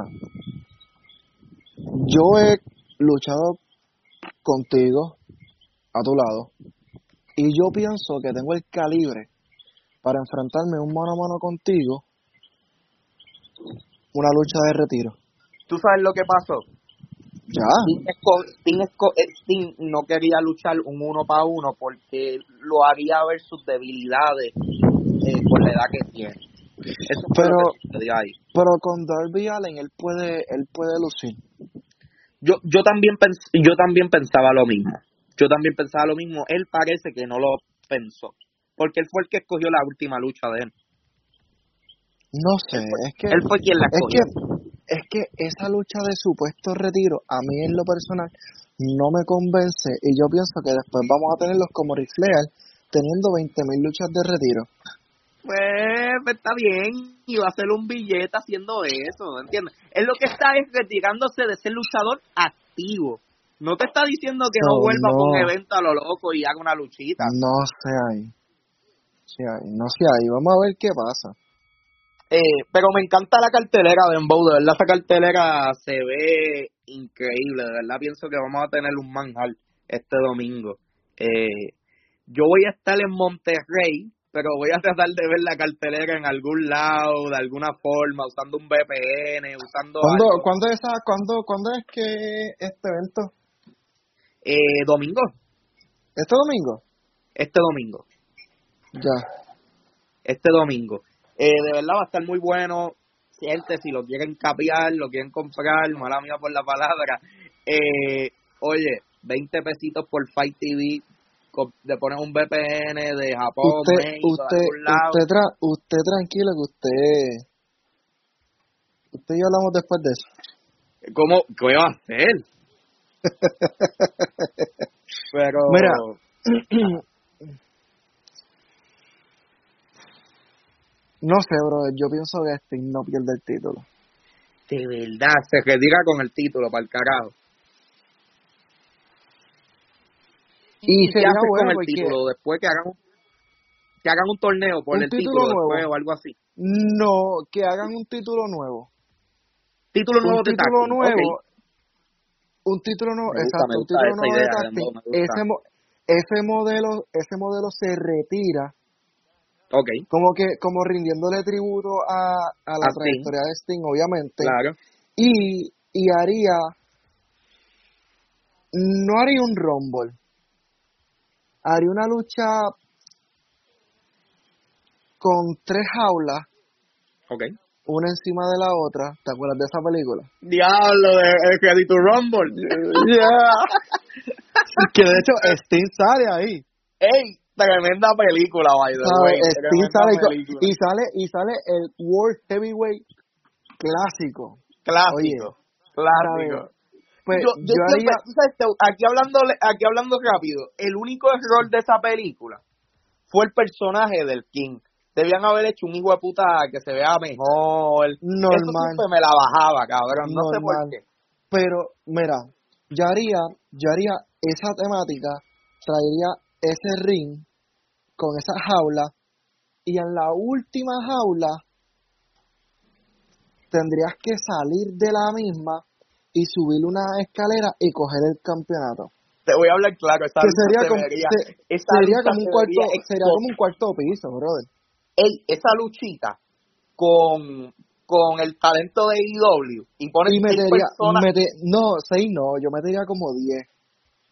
yo he luchado contigo a tu lado y yo pienso que tengo el calibre para enfrentarme un mano a mano contigo una lucha de retiro. ¿Tú sabes lo que pasó? Ya. Esco- eh, no quería luchar un uno para uno porque lo haría ver sus debilidades eh, por la edad que tiene. Eso Pero- ahí. Pero con Darby Allen él puede, él puede lucir. Yo, yo también pens- yo también pensaba lo mismo. Yo también pensaba lo mismo. Él parece que no lo pensó. Porque él fue el que escogió la última lucha de él. No sé, es que Él fue quien la es que es que esa lucha de supuesto retiro a mí en lo personal no me convence y yo pienso que después vamos a tenerlos como Ric Flair teniendo 20.000 luchas de retiro. Pues está bien, y va a hacer un billete haciendo eso, ¿entiendes? Él lo que está es retirándose de ser luchador activo. No te está diciendo que no No, vuelva no. con un evento a lo loco y haga una luchita. No sé ahí. Sí ahí, no sé ahí. Vamos a ver qué pasa. Eh, pero me encanta la cartelera de Embow, de verdad esa cartelera se ve increíble, de verdad pienso que vamos a tener un manjar este domingo. Eh, yo voy a estar en Monterrey, pero voy a tratar de ver la cartelera en algún lado, de alguna forma, usando un VPN, usando ¿Cuándo, algo. ¿cuándo, es ¿Cuándo es que este evento? Eh, domingo, ¿Este domingo? este domingo, Ya. este domingo. Eh, de verdad va a estar muy bueno. Gente, si lo quieren capiar, lo quieren comprar, mala mía por la palabra. Eh, oye, 20 pesitos por Fight TV. Le pones un VPN de Japón, Usted, México, de usted, algún lado. usted, tra usted tranquilo que usted, usted y yo hablamos después de eso. ¿Cómo? ¿Qué va a hacer? Pero. Mira. No sé, bro, yo pienso que Sting no pierde el título. De verdad, se retira con el título para el carajo. Y qué sería haces bueno con el título después que hagan un, que hagan un torneo por Un el título título, nuevo. después o algo así. no, que hagan un título nuevo. Título nuevo un de título nuevo, un título nuevo, gusta, exacto, un título nuevo de idea, gusta. Ese, mo- ese modelo, ese modelo se retira Ok, como que como rindiéndole tributo a, a la A Sting. trayectoria de Sting, obviamente. claro. Y, y haría no haría un rumble. Haría una lucha con tres jaulas, Ok. una encima de la otra. ¿Te acuerdas de esa película? Diablo, de, de Ready to Rumble. que de hecho Sting sale ahí. Ey, tremenda película, by the ¿sabes? way. Tremenda sale película. y sale y sale el World Heavyweight clásico. Clásico. Clásico. Pues yo, yo, yo haría aquí hablando aquí hablando rápido, el único error de esa película fue el personaje del King. Debían haber hecho un hijo de puta que se vea mejor. Normal. Eso siempre me la bajaba, cabrón. No sé por qué. Pero, mira, yo haría, yo haría esa temática, traería ese ring con esa jaula y en la última jaula tendrías que salir de la misma y subir una escalera y coger el campeonato. Te voy a hablar claro. Esa que sería se como, vería- se- esa sería como un se cuarto, sería como un cuarto piso, brother. Ey, esa luchita con, con el talento de IW y ponen Y metería, personas. mete- no, seis no, yo metería como diez.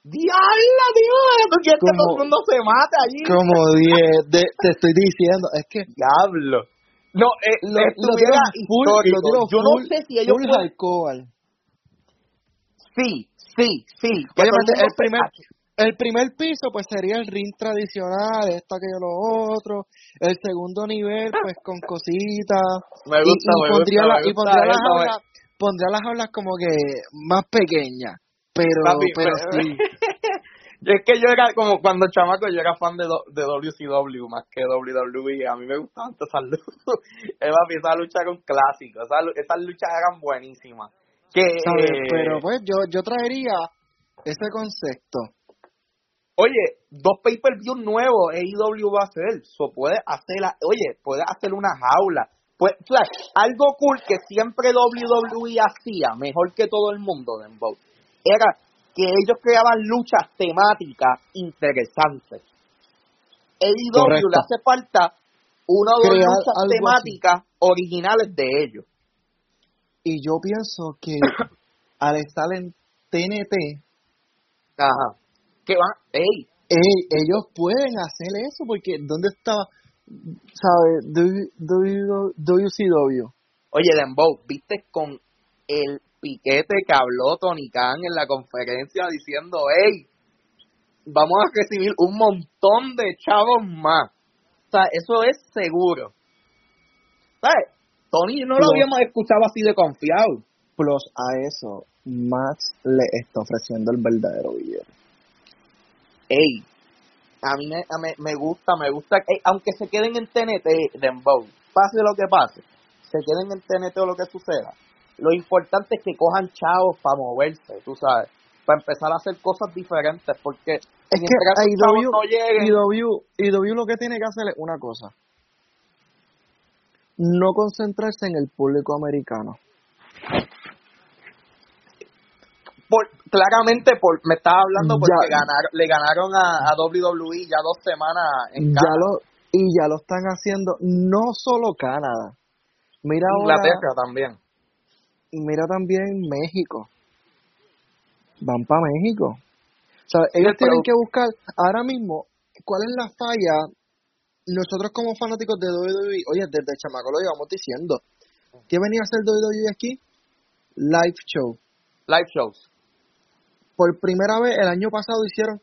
¡Diabla, Dios! ¿Tú quieres que Como- todo el mundo se mate allí? Como diez, de- te estoy diciendo, es que Diablo. No, eh, lo, lo full, lo Yo no sé si ellos full pueden-. Sí, sí, sí. que Obviamente, todo el primer, el primer piso pues sería el ring tradicional, esto, aquello, lo otro. El segundo nivel pues con cositas. Me Y- gusta, y, me pondría gusta, la- me y gusta pondría las me- jaulas, pondría las jaulas como que más pequeñas. Pero, Papi, pero sí. Yo es que yo era como cuando chamaco yo era fan de, do- de WCW más que WWE. A mí me gustaban todas esas luchas. Eh, esa lucha era un clásico. Esas luchas eran buenísimas. Que, ¿sabes? eh, Pero pues yo, yo traería ese concepto. Oye, dos pay-per-view nuevos AEW va a hacer. So puede hacer, la- oye, puede hacer una jaula. Pues, o sea, algo cool que siempre WWE hacía, mejor que todo el mundo, Dembow, era que ellos creaban luchas temáticas interesantes. AEW le hace falta una o dos luchas temáticas originales de ellos. Y yo pienso que al estar en TNT, Ajá. Que van, ey, ey, ellos pueden hacer eso porque ¿dónde estaba? ¿Sabes? WCW. Oye, Dembow, ¿viste con el piquete que habló Tony Khan en la conferencia diciendo, hey, vamos a recibir un montón de chavos más? O sea, eso es seguro. ¿Sabes? Tony no lo habíamos escuchado así de confiado. Plus a eso, Max le está ofreciendo el verdadero billete. Ey, a mí me, a me, me gusta, me gusta, ey, aunque se queden en TNT, Dembow, pase lo que pase, se queden en TNT o lo que suceda, lo importante es que cojan chavos para moverse, tú sabes, para empezar a hacer cosas diferentes, porque Es que IW, chavos no lleguen, IW, IW lo que tiene que hacer es una cosa. No concentrarse en el público americano. por, claramente por, me estaba hablando porque Ya. ganaron, le ganaron a, a WWE ya dos semanas en Ya Canadá, lo, y ya lo están haciendo no solo Canadá. Mira ahora, Inglaterra también. mira también México. Van para México. O sea, Sí, ellos pero- tienen que buscar ahora mismo cuál es la falla. Nosotros como fanáticos de WWE, oye, desde chamaco lo llevamos diciendo. ¿Qué venía a hacer WWE aquí? Live show. Live shows. Por primera vez el año pasado hicieron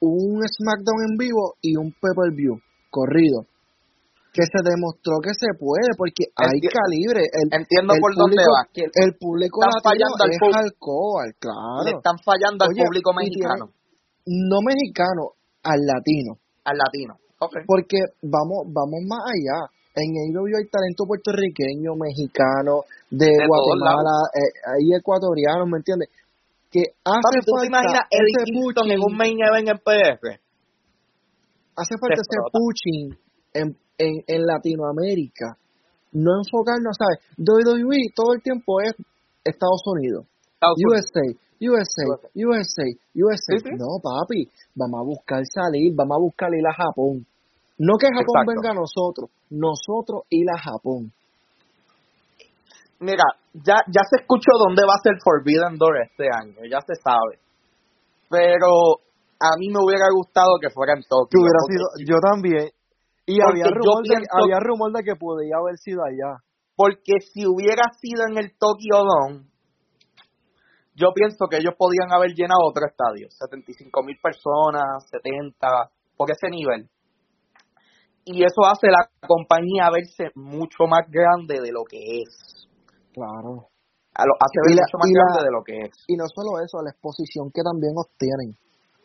un SmackDown en vivo y un pay-per-view corrido. Que se demostró que se puede porque hay Enti- calibre. El, Entiendo el por dónde público, que El público latino fallando al es pub- alcohol, le claro. están fallando al Oye, público tiene- mexicano, No mexicano, al latino. al latino. Okay. Porque vamos vamos más allá. En AEW hay talento puertorriqueño, mexicano, de, Guatemala, eh, hay ecuatorianos, ¿me entiendes? Que hace ¿tú te falta imaginas Eddie en un main event en PR? hace falta se ese pushing en, en, en Latinoamérica. No enfocarnos, ¿sabes? WWE todo el tiempo es Estados Unidos. Estados Unidos. USA, USA, USA, USA. Sí, sí. No, papi, vamos a buscar salir, vamos a buscar ir a Japón. No que Japón Exacto. venga a nosotros, nosotros ir a Japón. Mira, ya, ya se escuchó dónde va a ser Forbidden Door este año, ya se sabe. Pero a mí me hubiera gustado que fuera en Tokio. Que hubiera sido, yo también. Y había rumor, de, pienso- había rumor de que podía haber sido allá. Porque si hubiera sido en el Tokyo Dome, yo pienso que ellos podían haber llenado otro estadio, 75 mil personas, 70, por ese nivel. Y eso hace la compañía verse mucho más grande de lo que es. Claro. A lo- hace ver Y la- mucho más la- grande de lo que es. Y no solo eso, la exposición que también obtienen.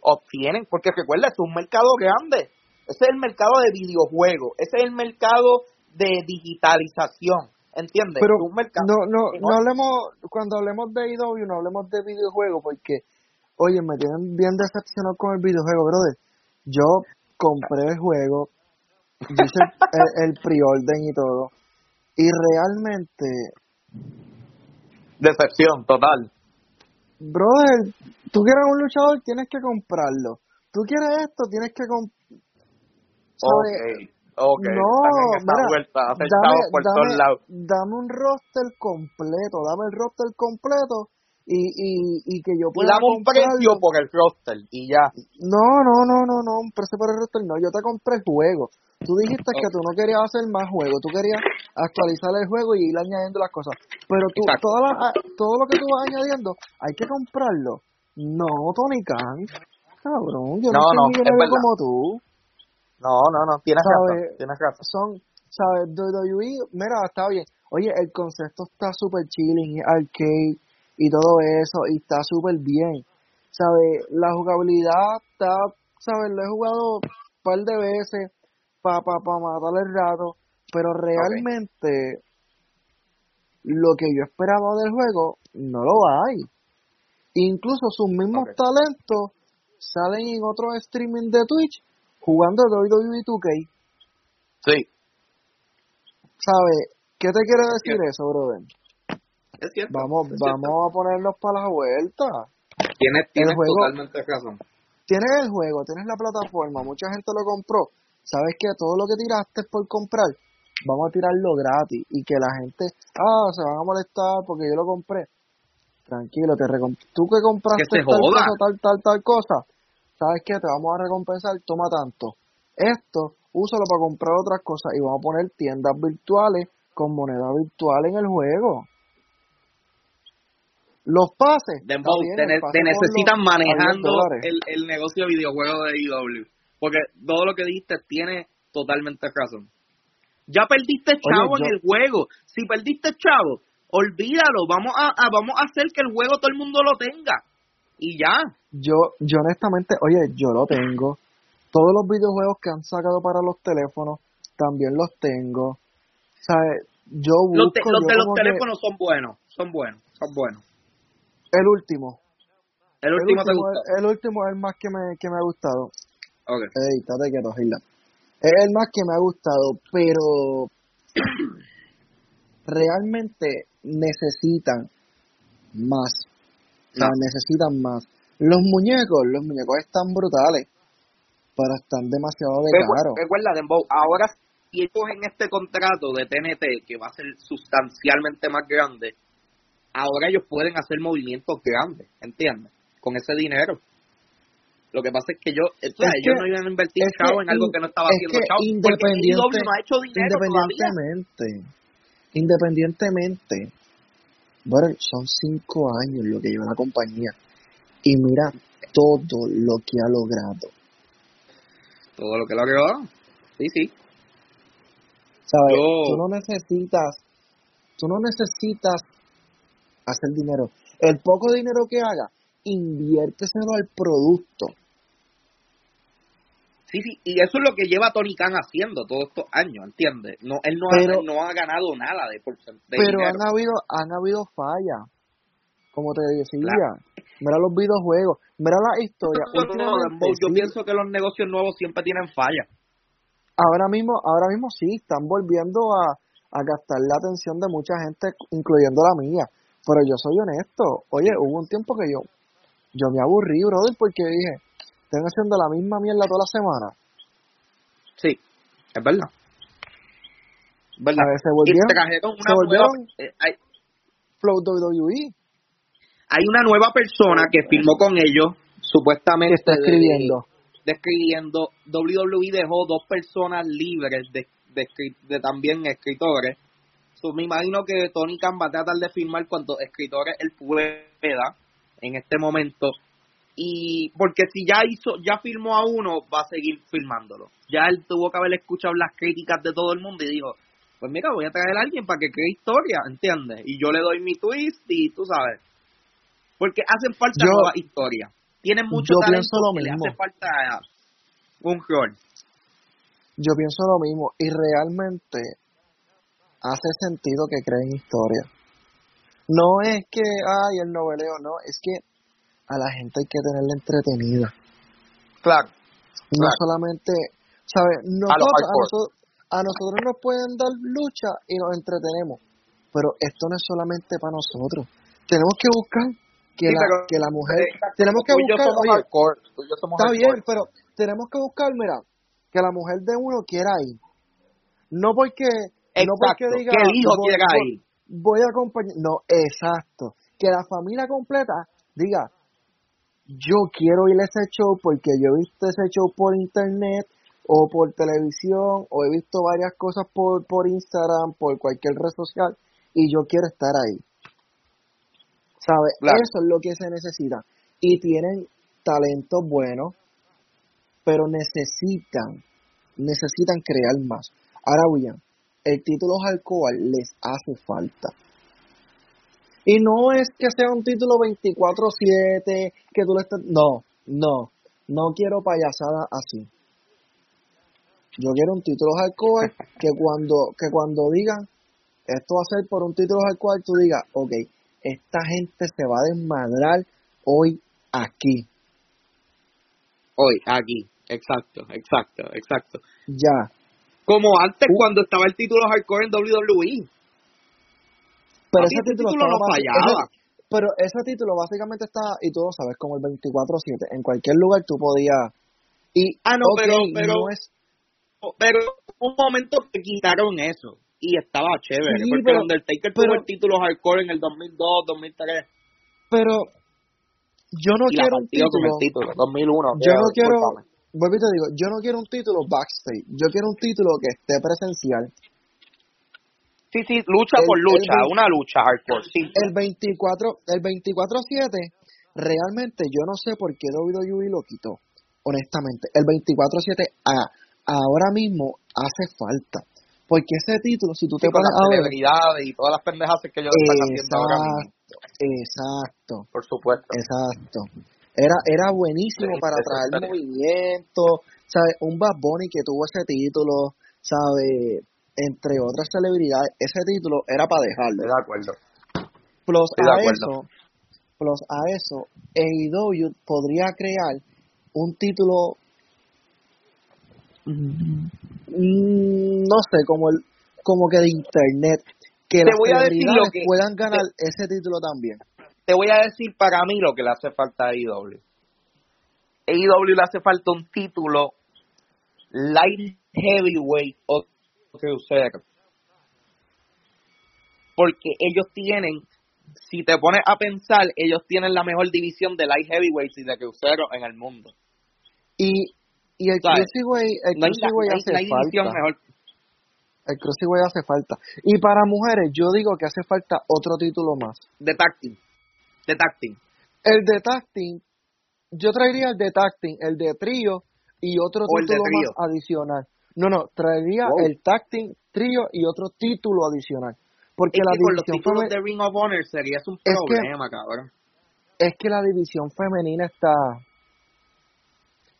Obtienen, porque recuerda, es un mercado grande. Ese es el mercado de videojuegos. Ese es el mercado de digitalización. ¿Entiendes? Pero Un mercado- no, no, no hablemos, cuando hablemos de IW, no hablemos de videojuegos, porque, oye, me tienen bien decepcionado con el videojuego, brother. Yo compré el juego, hice el, el pre-orden y todo, y realmente, Decepción total. brother, tú quieres un luchador, tienes que comprarlo. Tú quieres esto, tienes que comprar. Ok, ok. No, mira, vuelta, dame, por todos lados. dame un roster completo, dame el roster completo y, y, y que yo Y pueda dame un precio por el roster y ya. No, no, no, no, no, un precio por el roster no, yo te compré el juego. Tú dijiste que tú no querías hacer más juegos, tú querías actualizar el juego y ir añadiendo las cosas. Pero tú, toda la- todo lo que tú vas añadiendo, hay que comprarlo. No, Tony Khan. Cabrón, yo no, No, soy no, es como tú. No, no, no, tienes razón, tienes razón. Son, ¿sabes? WWE, mira, está bien. Oye, el concepto está súper chilling, arcade y todo eso, y está súper bien. ¿Sabes? La jugabilidad está, ¿sabes? Lo he jugado un par de veces para pa, pa matar el rato, pero realmente lo que yo esperaba del juego no lo hay. Incluso sus mismos talentos salen en otros streaming de Twitch jugando WWE 2K. Sí, ¿Sabes? ¿Qué te quiere decir eso, brother? Es cierto. Vamos, es cierto. vamos a ponernos para la vuelta. Tienes, tienes juego- totalmente razón. Tienes el juego, tienes la plataforma, mucha gente lo compró. ¿Sabes que Todo lo que tiraste por comprar, vamos a tirarlo gratis y que la gente, ah, se van a molestar porque yo lo compré. Tranquilo, te recom tú que compraste Que tal joda. cosa, tal, tal, tal cosa, ¿sabes qué? Te vamos a recompensar, toma tanto. Esto, úsalo para comprar otras cosas y vamos a poner tiendas virtuales con moneda virtual en el juego. Los pases. Dembow, te, ne- necesitan a 10 manejando el, el negocio de videojuegos de IW. Porque todo lo que dijiste tiene totalmente razón. Ya perdiste chavo en el juego. Si perdiste chavo, olvídalo. Vamos a, a- vamos a hacer que el juego todo el mundo lo tenga. Y ya. Yo, yo honestamente, oye, yo lo tengo. Todos los videojuegos que han sacado para los teléfonos, también los tengo. ¿Sabes? Yo busco, Los, te- los yo de los que- teléfonos son buenos. Son buenos. Son buenos. El último. El último el último es el más que me, que me ha gustado. Ok. Ey, estate quieto, Gilda. Es el más que me ha gustado, pero realmente necesitan más. O sea, No. necesitan más. Los muñecos, los muñecos están brutales, pero están demasiado de Recu- caro. Recuerda, Dembow, ahora si ellos en este contrato de TNT, que va a ser sustancialmente más grande, ahora ellos pueden hacer movimientos grandes, ¿entiendes? Con ese dinero. Lo que pasa es que yo, o sea, Es ellos que- no iban a invertir chavo en algo que no estaba es haciendo chavo. Porque independiente- AEW no ha hecho dinero todavía. independientemente, independientemente, bueno, son cinco años lo que lleva la compañía y mira todo lo que ha logrado. Todo lo que lo agregó. Sí, sí. ¿Sabes? Yo- Tú no necesitas, tú no necesitas hacer dinero. El poco dinero que haga, inviérteselo al producto. Sí, sí, y eso es lo que lleva Tony Khan haciendo todos estos años, ¿entiendes? No, él no, Pero- ha, no ha ganado nada de, porcent- de Pero dinero. han habido, han habido fallas. Como te decía, mira los videojuegos, mira la historia. No, no, yo pienso que los negocios nuevos siempre tienen fallas. ahora mismo, ahora mismo sí, están volviendo a, a gastar la atención de mucha gente, incluyendo la mía. Pero yo soy honesto. Oye, hubo un tiempo que yo, yo me aburrí, brother, porque dije, están haciendo la misma mierda toda la semana. Sí, es verdad. Es verdad. A ver, se Y volvieron trajeron una se volvieron- nueva, eh, hay, Flow WWE. hay una nueva persona que firmó con ellos, supuestamente está de- escribiendo. de escribiendo. WWE dejó dos personas libres de, de, de también escritores. So, me imagino que Tony Khan va a tratar de firmar cuantos escritores él pueda en este momento. Y porque si ya hizo, ya firmó a uno, va a seguir firmándolo. Ya él tuvo que haber escuchado las críticas de todo el mundo y dijo, pues mira, voy a traer a alguien para que cree historia, ¿entiendes? Y yo le doy mi twist y tú sabes. Porque hacen falta Yo- historias. Tienen mucho yo talento pienso lo y le mismo. hace falta un rol. yo pienso lo mismo y realmente hace sentido que creen historia. No es que, ay, el noveleo, no, es que a la gente hay que tenerla entretenida. Claro. No Claro. solamente, ¿sabes? Nosotros, a, nosotros, a nosotros nos pueden dar lucha y nos entretenemos, pero esto no es solamente para nosotros. Tenemos que buscar que, Sí, la, que la mujer, Exacto, tenemos que yo buscar, somos oye, hardcore, tú y yo somos Está hardcore. bien, pero tenemos que buscar, mira, que la mujer de uno quiera ir. No porque, no porque Exacto, diga, que el hijo voy, quiera voy- ir. voy a acompañar. No, exacto. Que la familia completa diga, yo quiero ir a ese show porque yo he visto ese show por internet o por televisión o he visto varias cosas por, por Instagram, por cualquier red social y yo quiero estar ahí. ¿Sabes? Claro. Eso es lo que se necesita. Y tienen talentos buenos, pero necesitan, necesitan crear más. Ahora bien, el título hardcore les hace falta. Y no es que sea un título 24-7, que tú le. No, no, no quiero payasada así. Yo quiero un título hardcore que cuando, que cuando digan, esto va a ser por un título hardcore, tú digas, ok, esta gente se va a desmadrar hoy aquí. Hoy, aquí. Exacto, exacto, exacto. Ya. Como antes Uh. cuando estaba el título hardcore en WWE. Pero ese título, título no fallaba. ese- pero ese título básicamente está, y tú lo sabes, como el 24-7. En cualquier lugar tú podías. Y, Ah, no, ok, pero, pero, no es, pero un momento que quitaron eso. Y estaba chévere. Sí, porque pero- Undertaker pero- tuvo el título hardcore en el 2002, 2003. pero yo no y quiero un con título. el título, 2001. Yo no quiero. Vuelvo y te digo, yo no quiero un título backstage. Yo quiero un título que esté presencial. Sí, sí, lucha El- por lucha, una lucha hardcore. Sí. El 24, el 24-7, realmente yo no sé por qué WWE lo quitó. Honestamente, el 24-7 a- ahora mismo hace falta. Porque ese título, si tú Sí, te pones las celebridades y todas las pendejas que ellos están haciendo ahora mismo. exacto, Por supuesto. exacto. Era, era buenísimo Sí, para traer movimiento, ¿sabes? Un Bad Bunny que tuvo ese título, ¿sabes? Entre otras celebridades, ese título era para dejarlo. De acuerdo. Plus de a acuerdo. eso, plus a eso, AEW podría crear un título, mm, no sé, como el, como que de internet, que Te las celebridades que- puedan ganar ese título también. Te voy a decir para mí lo que le hace falta a AEW. AEW le hace falta un título light heavyweight o crucero. Porque ellos tienen, si te pones a pensar, ellos tienen la mejor división de light heavyweight y de crucero en el mundo. Y, y el. Cruiserweight, No la- hace división falta. mejor. El Cruiserweight hace falta. Y para mujeres, yo digo que hace falta otro título más. De tacting. De tacting. El de tacting, yo traería el de tacting, el de trío y otro O título más adicional. No, no, traería Wow. el tacting, trío y otro título adicional. Porque Es la que con los títulos de Ring of Honor sería un Es que- problema, cabrón. es que la división femenina está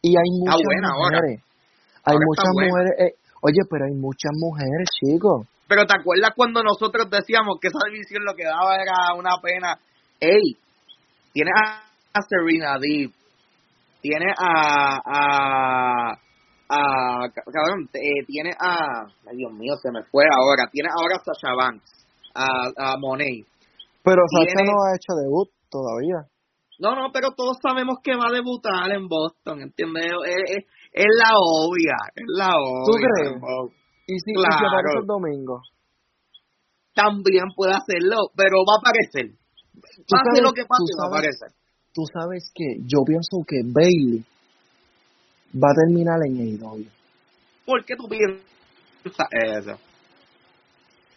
y hay muchas buena ahora. Hay Ahora muchas mujeres, eh, oye, pero hay muchas mujeres, chicos. Pero ¿te acuerdas cuando nosotros decíamos que esa división lo que daba era una pena? Ey, tiene a, a Serena Deep, tiene a, a, a cabrón, eh, tiene a, ay Dios mío, se me fue ahora, tiene ahora a Sasha Banks, a, a Monet. Pero Tiene- Sacha no ha hecho debut todavía. No, no, pero todos sabemos que va a debutar en Boston, ¿entiendes? Es, es- es la obvia, es la obvia. ¿Tú crees? Y si, y si aparece el domingo. También puede hacerlo, pero va a aparecer. Pase sabes- lo que pase, tú sabes-. Tú sabes que yo pienso que Bailey va a terminar en AEW. ¿Por qué tú piensas eso?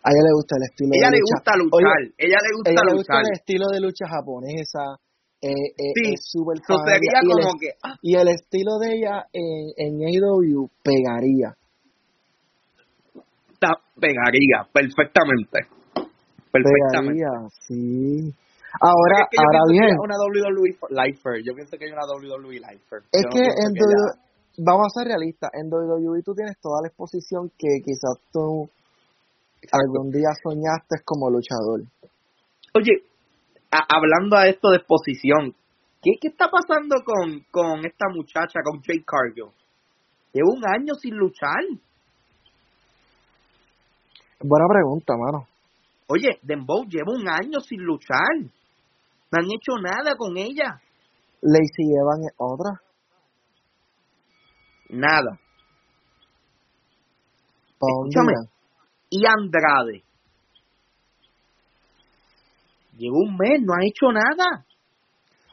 A ella le gusta el estilo ella de le lucha. gusta luchar, Oye, ella le gusta ella le gusta luchar. el estilo de lucha japonesa. Eh, eh, Sí, es sería y el como est- que, ah, Y el estilo de ella en, en AEW pegaría. ta- pegaría perfectamente. Perfectamente. Pegaría, sí. Ahora, es que ahora que bien, hay una WWE lifer, yo pienso que hay una WWE lifer. es Yo que en, W- vamos a ser realistas, en WWE tú tienes toda la exposición que quizás tú algún día soñaste como luchador. Oye, hablando a esto de exposición, ¿qué, qué está pasando con, con esta muchacha, con Jake Cargill? Lleva un año sin luchar. Buena pregunta, mano. Oye, Dembow lleva un año sin luchar. No han hecho nada con ella. Lacey Evan es otra. Nada. Escúchame. Y Andrade. Lleva un mes, no ha hecho nada.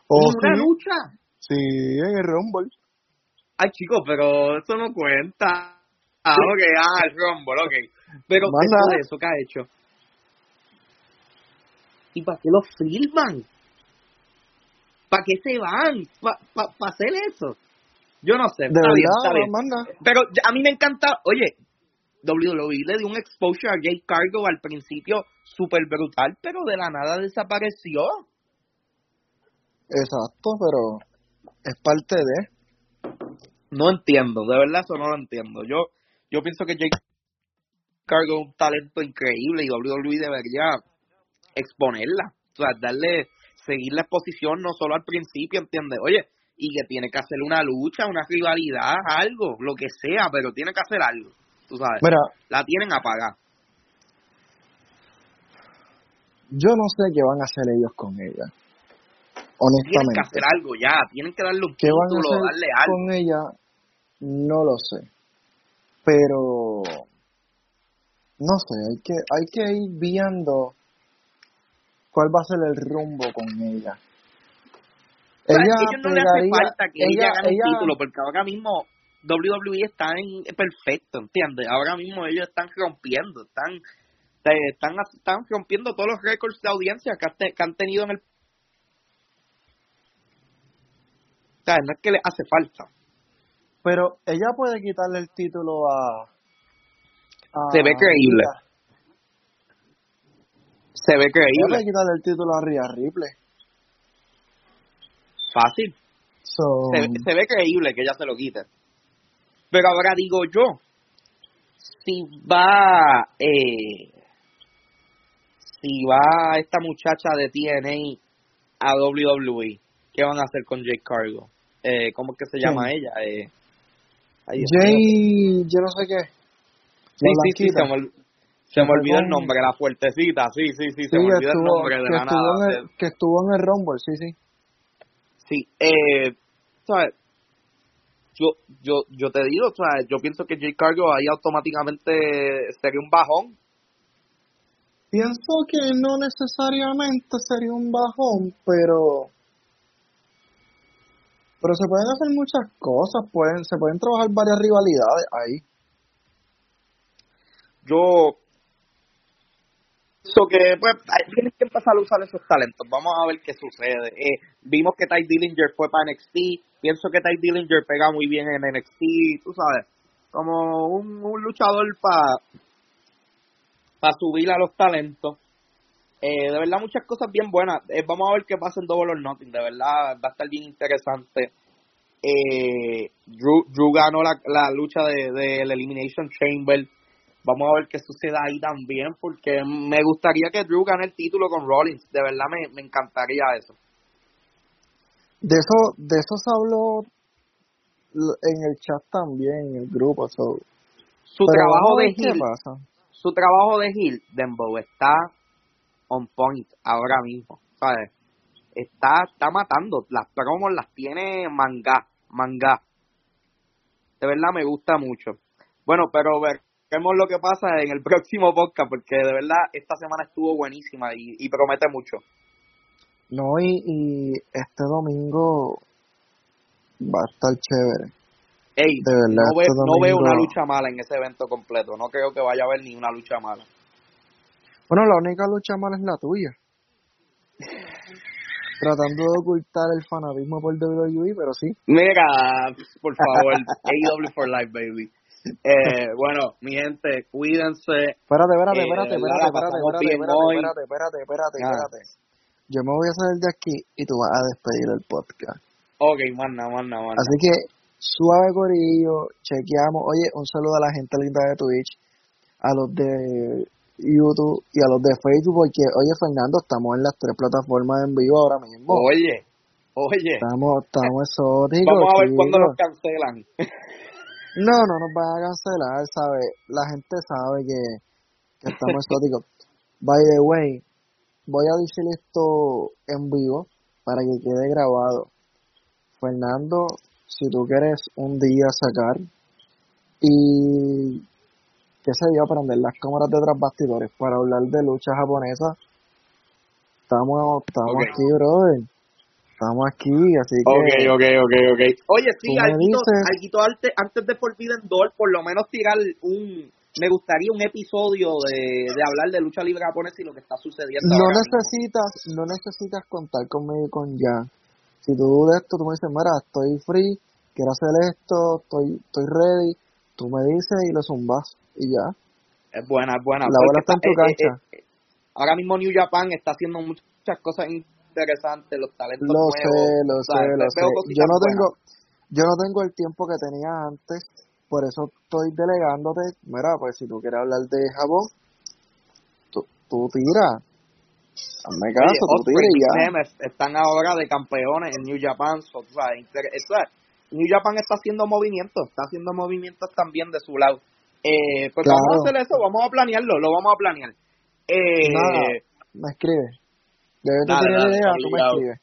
Oh, Ni una sí. lucha. Sí, en el Rumble. Ay, chicos, pero eso no cuenta. Ah, ok, ah, el Rumble, ok. Pero nada. de eso, ¿qué ha hecho? ¿Y para qué lo filman? ¿Para qué se van? ¿Para hacer eso? Yo no sé. De está bien, está verdad, bien. nada. Pero a mí me encanta, oye, WWE le dio un exposure a Jake Cargo al principio súper brutal, pero de la nada desapareció. Exacto, pero es parte de. No entiendo, de verdad eso no lo entiendo. Yo yo pienso que Jake Cargo es un talento increíble y WWE debería exponerla, o sea, darle, seguir la exposición no solo al principio, ¿entiendes? Oye, y que tiene que hacer una lucha, una rivalidad, algo, lo que sea, pero tiene que hacer algo, tú sabes. Mira, La tienen apagada. yo no sé qué van a hacer ellos con ella. Tienen que Honestamente. hacer algo ya, tienen que darle un ¿Qué van a título, hacer darle algo. con ella? No lo sé. Pero no sé, hay que hay que ir viendo cuál va a ser el rumbo con ella. O sea, ella ellos no le hace falta que ella, ella- gane ella- un título, porque ahora mismo WWE está en perfecto, ¿entiendes? Ahora mismo ellos están rompiendo, están están, están rompiendo todos los récords de audiencia que, han te- que han tenido en el... O sea, no es que le hace falta. Pero ella puede quitarle el título a, a Se ve creíble. Rhea. Se ve creíble, puede quitarle el título a Rhea Ripley. fácil. So, se, se ve creíble que ella se lo quite. Pero ahora digo yo, si va, eh, si va esta muchacha de TNA a WWE, ¿qué van a hacer con Jake Cargo? Eh, ¿Cómo es que se llama ella? Eh. Jay, yo no sé qué. Sí, sí, sí, se me, se me olvidó el nombre, la fuertecita, sí, sí, sí, se me olvidó el nombre de que la estuvo nada. en el, que estuvo en el Rumble, sí, sí. Sí, eh, ¿sabes? Yo, yo, yo te digo, ¿sabes? Yo pienso que Jake Cargo ahí automáticamente sería un bajón. Pienso que no necesariamente sería un bajón, pero pero se pueden hacer muchas cosas, pueden se pueden trabajar varias rivalidades ahí. Yo pienso que, pues, tienes que empezar a usar esos talentos. Vamos a ver qué sucede. Eh, vimos que Ty Dillinger fue para NXT. Pienso que Ty Dillinger pega muy bien en NXT, tú sabes. Como un, luchador para subir a los talentos. Eh, de verdad, muchas cosas bien buenas. Eh, vamos a ver qué pasa en Double or Nothing. De verdad, va a estar bien interesante. Eh, Drew, Drew ganó la, lucha de, del Elimination Chamber. Vamos a ver qué sucede ahí también, porque me gustaría que Drew gane el título con Rollins. De verdad, me, me encantaría eso. De eso de eso se habló en el chat también, en el grupo. So. Su trabajo de ver pasa. su trabajo de heel, Dembow, está on point ahora mismo, ¿sabes? Está, está matando, las promos las tiene manga, manga. De verdad me gusta mucho. Bueno, pero veremos lo que pasa en el próximo podcast, porque de verdad esta semana estuvo buenísima y, y promete mucho. No, y, y este domingo va a estar chévere. Ey, De verdad, no, ve- este no veo domingo- una lucha mala en ese evento completo, no creo que vaya a haber ni una lucha mala. Bueno, la única lucha mala es la tuya. Tratando de ocultar el fanatismo por WWE, pero sí. Mira, por favor, AEW for Life, baby. Eh, bueno, mi gente, cuídense. Espérate, espérate, Eh, espérate, espérate, espérate, espérate, bien espérate, espérate, espérate, Ah. Yo me voy a salir de aquí y tú vas a despedir el podcast. Ok, manna, manna, manna. Así que Suave Corillo, chequeamos. Oye, un saludo a la gente linda de Twitch, a los de YouTube y a los de Facebook, porque, oye, Fernando, estamos en las tres plataformas en vivo ahora mismo. Oye, oye. Estamos, estamos exóticos. Vamos a ver cuándo nos cancelan. No, no nos van a cancelar, ¿sabe? La gente sabe que, que estamos exóticos. By the way, voy a decir esto en vivo para que quede grabado. Fernando, si tú quieres un día sacar y qué sé yo, prender las cámaras de tras bastidores para hablar de lucha japonesa, estamos, estamos aquí, brother. Estamos aquí, así que Ok, ok, ok, ok. Oye, sí, alguito, antes, antes de Forbidden Door, por lo menos tirar un... Me gustaría un episodio de, de hablar de lucha libre japonesa y lo que está sucediendo no ahora mismo. necesitas, no necesitas contar conmigo con ya. Si tú de esto, tú me dices, mira, estoy free, quiero hacer esto, estoy, estoy ready, tú me dices y lo zumbas y ya. Es buena, es buena. La bola está en tu eh, eh, cancha. eh, ahora mismo New Japan está haciendo muchas cosas interesantes, los talentos Lo nuevos. sé, lo sé, lo sé. Yo no buenas. tengo, yo no tengo el tiempo que tenía antes, por eso estoy delegándote. Mira, pues si tú quieres hablar de Japón, tú, tú tira. Hazme Oye, caso, tú tira y ya. Están ahora de campeones en New Japan. so, eso es, New Japan está haciendo movimientos, está haciendo movimientos también de su lado. Eh, pues Claro. vamos a hacer eso, vamos a planearlo, lo vamos a planear. Eh, Nada. Me escribe. Ya que tú idea, me escribes.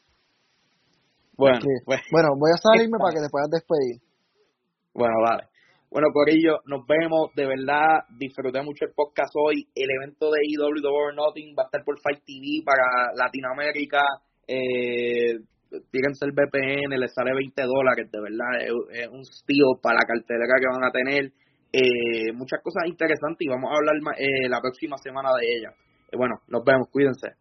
bueno, pues, Bueno, voy a salirme para que te puedas despedir. bueno, vale. Bueno, Corillo, nos vemos. De verdad, disfruté mucho el podcast hoy. El evento de The War Nothing va a estar por Fight TV para Latinoamérica. Eh, tírense el VPN, les sale 20 dólares. De verdad, es, un steal para la cartelera que van a tener. Eh, muchas cosas interesantes y vamos a hablar eh, la próxima semana de ellas. Eh, bueno, nos vemos, cuídense.